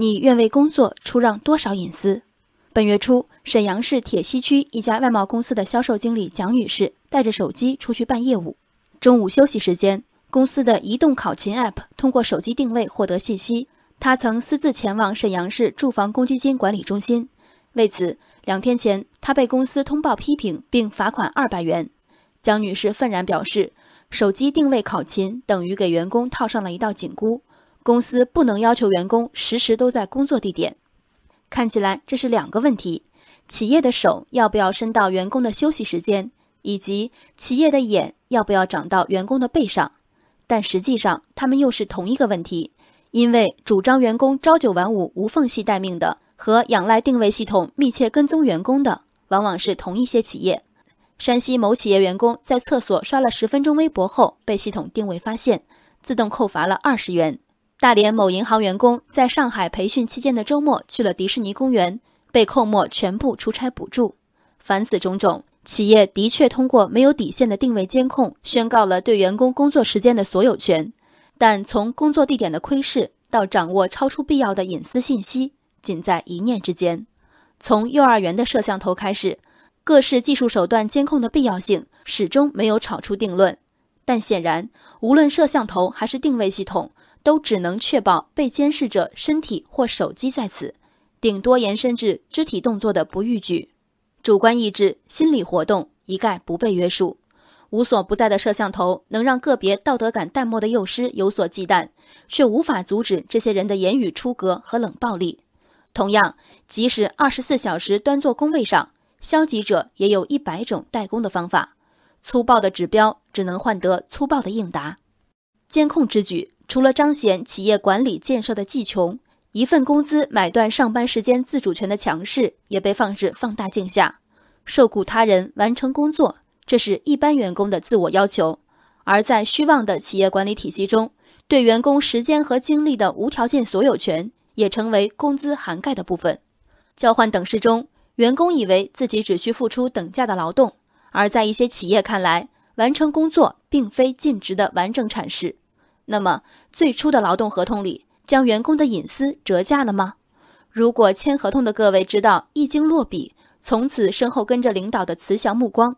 你愿为工作出让多少隐私？本月初，沈阳市铁西区一家外贸公司的销售经理蒋女士带着手机出去办业务。中午休息时间，公司的移动考勤 App 通过手机定位获得信息，她曾私自前往沈阳市住房公积金管理中心。为此，两天前她被公司通报批评并罚款二百元。蒋女士愤然表示，手机定位考勤等于给员工套上了一道紧箍。公司不能要求员工时时都在工作地点，看起来这是两个问题：企业的手要不要伸到员工的休息时间，以及企业的眼要不要长到员工的背上。但实际上，他们又是同一个问题，因为主张员工朝九晚五、无缝隙待命的，和仰赖定位系统密切跟踪员工的，往往是同一些企业。山西某企业员工在厕所刷了十分钟微博后，被系统定位发现，自动扣罚了二十元。大连某银行员工在上海培训期间的周末去了迪士尼公园，被扣没全部出差补助。凡此种种，企业的确通过没有底线的定位监控，宣告了对员工工作时间的所有权。但从工作地点的窥视到掌握超出必要的隐私信息，仅在一念之间。从幼儿园的摄像头开始，各式技术手段监控的必要性始终没有吵出定论。但显然，无论摄像头还是定位系统。都只能确保被监视者身体或手机在此，顶多延伸至肢体动作的不逾矩，主观意志、心理活动一概不被约束。无所不在的摄像头能让个别道德感淡漠的幼师有所忌惮，却无法阻止这些人的言语出格和冷暴力。同样，即使二十四小时端坐工位上，消极者也有一百种代工的方法。粗暴的指标只能换得粗暴的应答。监控之举。除了彰显企业管理建设的技穷，一份工资买断上班时间自主权的强势也被放置放大镜下。受雇他人完成工作，这是一般员工的自我要求；而在虚妄的企业管理体系中，对员工时间和精力的无条件所有权也成为工资涵盖的部分。交换等式中，员工以为自己只需付出等价的劳动，而在一些企业看来，完成工作并非尽职的完整阐释。那么，最初的劳动合同里将员工的隐私折价了吗？如果签合同的各位知道一经落笔，从此身后跟着领导的慈祥目光，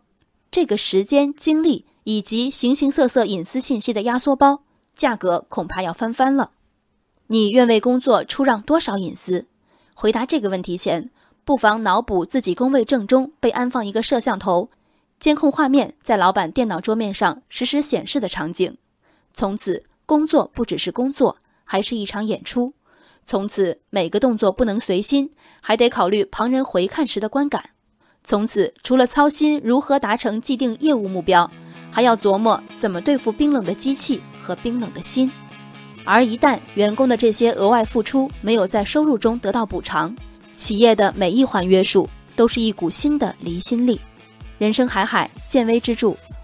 这个时间、精力以及形形色色隐私信息的压缩包，价格恐怕要翻番了。你愿为工作出让多少隐私？回答这个问题前，不妨脑补自己工位正中被安放一个摄像头，监控画面在老板电脑桌面上实时显示的场景，从此。工作不只是工作，还是一场演出。从此，每个动作不能随心，还得考虑旁人回看时的观感。从此，除了操心如何达成既定业务目标，还要琢磨怎么对付冰冷的机器和冰冷的心。而一旦员工的这些额外付出没有在收入中得到补偿，企业的每一环约束都是一股新的离心力。人生海海，见微知著。